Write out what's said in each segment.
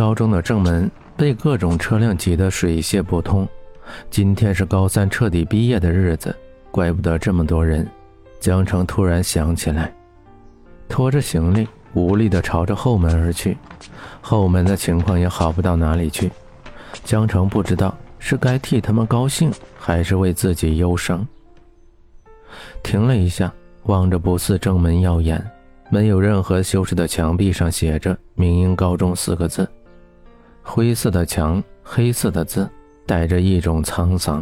高中的正门被各种车辆挤得水泄不通。今天是高三彻底毕业的日子，怪不得这么多人。江城突然想起来，拖着行李，无力地朝着后门而去。后门的情况也好不到哪里去。江城不知道是该替他们高兴，还是为自己忧伤。停了一下，望着不似正门耀眼。没有任何修饰的墙壁上写着“明英高中”四个字，灰色的墙，黑色的字，带着一种沧桑。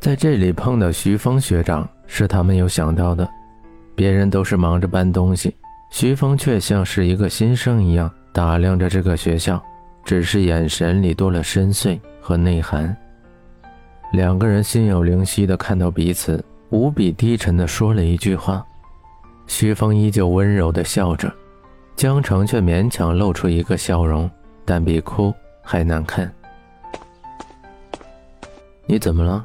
在这里碰到徐峰学长是他没有想到的，别人都是忙着搬东西，徐峰却像是一个新生一样打量着这个学校，只是眼神里多了深邃和内涵。两个人心有灵犀的看到彼此，无比低沉的说了一句话。徐峰依旧温柔地笑着，江城却勉强露出一个笑容，但比哭还难看。你怎么了？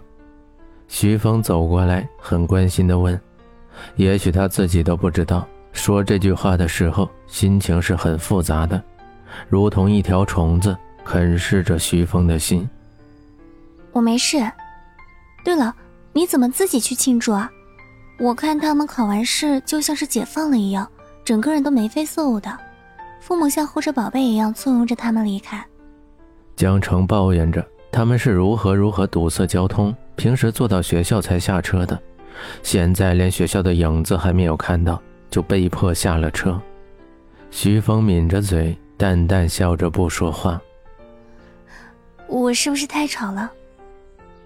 徐峰走过来，很关心地问。也许他自己都不知道，说这句话的时候心情是很复杂的，如同一条虫子啃噬着徐峰的心。我没事。对了，你怎么自己去庆祝啊？我看他们考完试就像是解放了一样，整个人都眉飞色舞的，父母像护着宝贝一样簇拥着他们离开。江城抱怨着他们是如何如何堵塞交通，平时坐到学校才下车的，现在连学校的影子还没有看到，就被迫下了车。徐峰抿着嘴，淡淡笑着不说话。我是不是太吵了？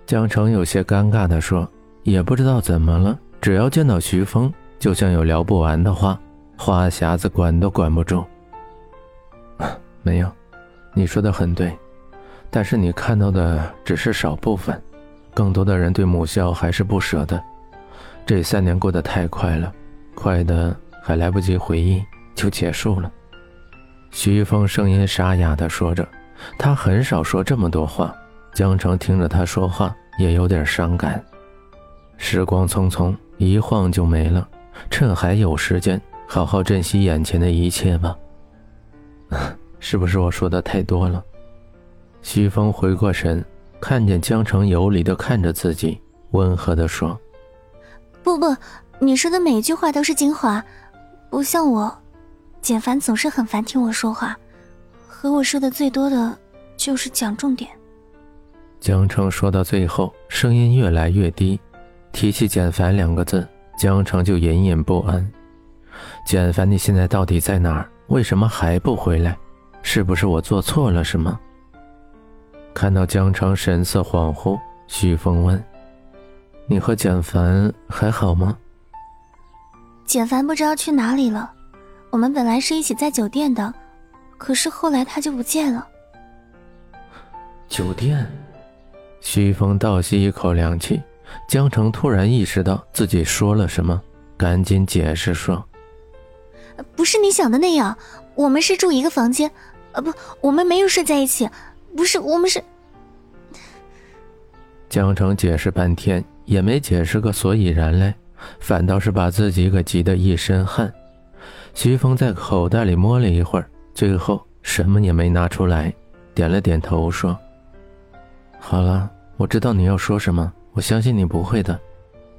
江城有些尴尬地说：“也不知道怎么了。”只要见到徐峰，就像有聊不完的话，话匣子管都管不住。没有，你说的很对，但是你看到的只是少部分，更多的人对母校还是不舍的。这三年过得太快了，快的还来不及回忆就结束了。徐一峰声音沙哑地说着，他很少说这么多话。江城听着他说话，也有点伤感。时光匆匆。一晃就没了，趁还有时间，好好珍惜眼前的一切吧。是不是我说的太多了？西风回过神，看见江城游离的看着自己，温和的说：“不不，你说的每一句话都是精华，不像我，简凡总是很烦听我说话，和我说的最多的就是讲重点。”江城说到最后，声音越来越低。提起简凡两个字，江城就隐隐不安。简凡，你现在到底在哪儿？为什么还不回来？是不是我做错了什么？看到江城神色恍惚，徐峰问：“你和简凡还好吗？”简凡不知道去哪里了。我们本来是一起在酒店的，可是后来他就不见了。酒店？徐峰倒吸一口凉气。江城突然意识到自己说了什么，赶紧解释说：“不是你想的那样，我们是住一个房间，呃，不，我们没有睡在一起，不是，我们是……”江城解释半天也没解释个所以然来，反倒是把自己给急得一身汗。徐峰在口袋里摸了一会儿，最后什么也没拿出来，点了点头说：“好了，我知道你要说什么。”我相信你不会的。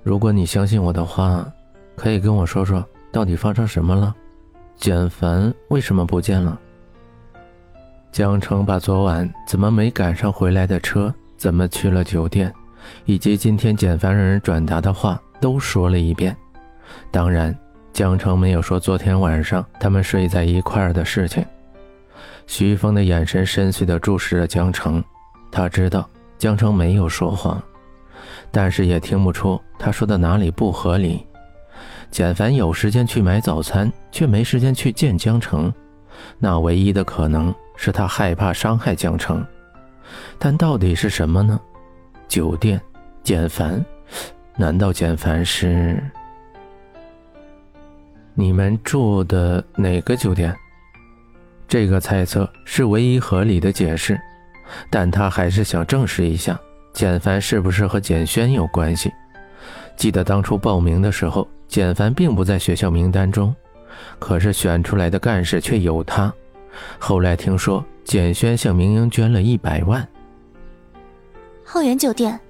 如果你相信我的话，可以跟我说说到底发生什么了？简凡为什么不见了？江城把昨晚怎么没赶上回来的车，怎么去了酒店，以及今天简凡让人转达的话都说了一遍。当然，江城没有说昨天晚上他们睡在一块儿的事情。徐峰的眼神深邃地注视着江城，他知道江城没有说谎。但是也听不出他说的哪里不合理。简凡有时间去买早餐，却没时间去见江城，那唯一的可能是他害怕伤害江城。但到底是什么呢？酒店，简凡？难道简凡是？你们住的哪个酒店？这个猜测是唯一合理的解释，但他还是想证实一下。简凡是不是和简轩有关系？记得当初报名的时候，简凡并不在学校名单中，可是选出来的干事却有他，后来听说简轩向明英捐了一百万。浩源酒店，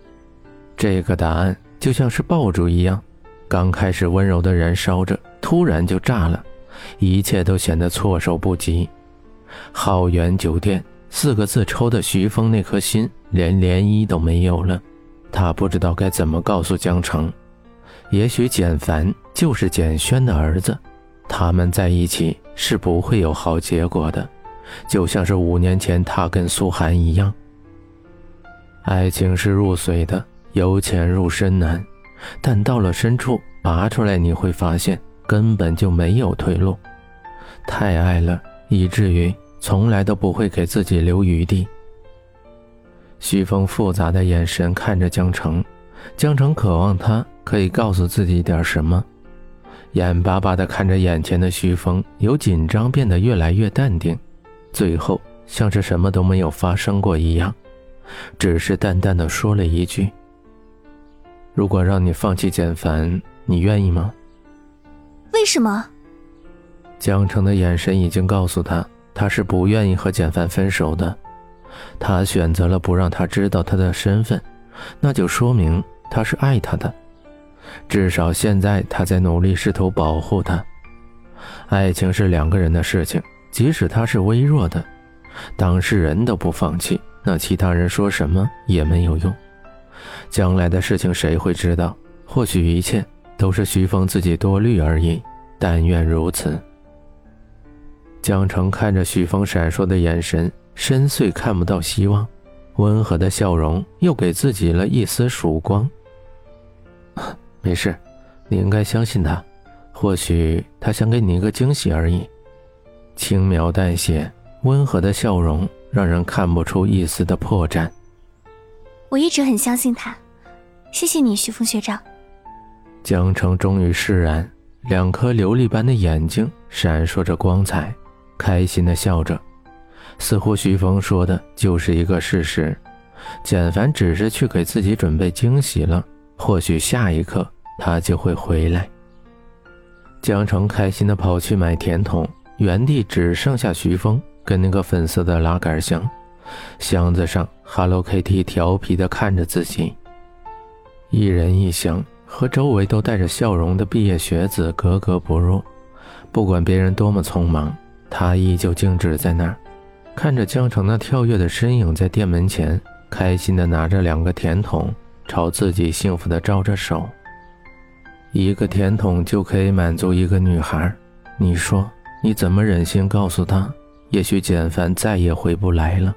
这个答案就像是爆竹一样，刚开始温柔的燃烧着，突然就炸了，一切都显得措手不及。浩源酒店四个字抽的徐峰那颗心连涟漪都没有了，他不知道该怎么告诉江城。也许简凡就是简轩的儿子，他们在一起是不会有好结果的，就像是五年前他跟苏寒一样。爱情是入水的，由浅入深难，但到了深处拔出来，你会发现根本就没有退路。太爱了，以至于从来都不会给自己留余地。徐峰复杂的眼神看着江城，江城渴望他。可以告诉自己点什么？眼巴巴地看着眼前的徐峰，由紧张变得越来越淡定，最后像是什么都没有发生过一样，只是淡淡的说了一句：“如果让你放弃简凡，你愿意吗？”为什么？江澄的眼神已经告诉他，他是不愿意和简凡分手的。他选择了不让他知道他的身份，那就说明他是爱他的。至少现在，他在努力试图保护她。爱情是两个人的事情，即使他是微弱的，当事人都不放弃，那其他人说什么也没有用。将来的事情谁会知道？或许一切都是徐峰自己多虑而已。但愿如此。江城看着徐峰闪烁的眼神，深邃看不到希望，温和的笑容又给自己了一丝曙光。没事，你应该相信他。或许他想给你一个惊喜而已。轻描淡写，温和的笑容让人看不出一丝的破绽。我一直很相信他，谢谢你，徐峰学长。江城终于释然，两颗琉璃般的眼睛闪烁着光彩，开心的笑着，似乎徐峰说的就是一个事实。简凡只是去给自己准备惊喜了，或许下一刻。他就会回来。江城开心地跑去买甜筒，原地只剩下徐峰跟那个粉色的拉杆箱，箱子上 Hello Kitty 调皮地看着自己。一人一箱，和周围都带着笑容的毕业学子格格不入。不管别人多么匆忙，他依旧静止在那儿，看着江城那跳跃的身影在店门前，开心地拿着两个甜筒，朝自己幸福地招着手。一个甜筒就可以满足一个女孩，你说你怎么忍心告诉她？也许简凡再也回不来了。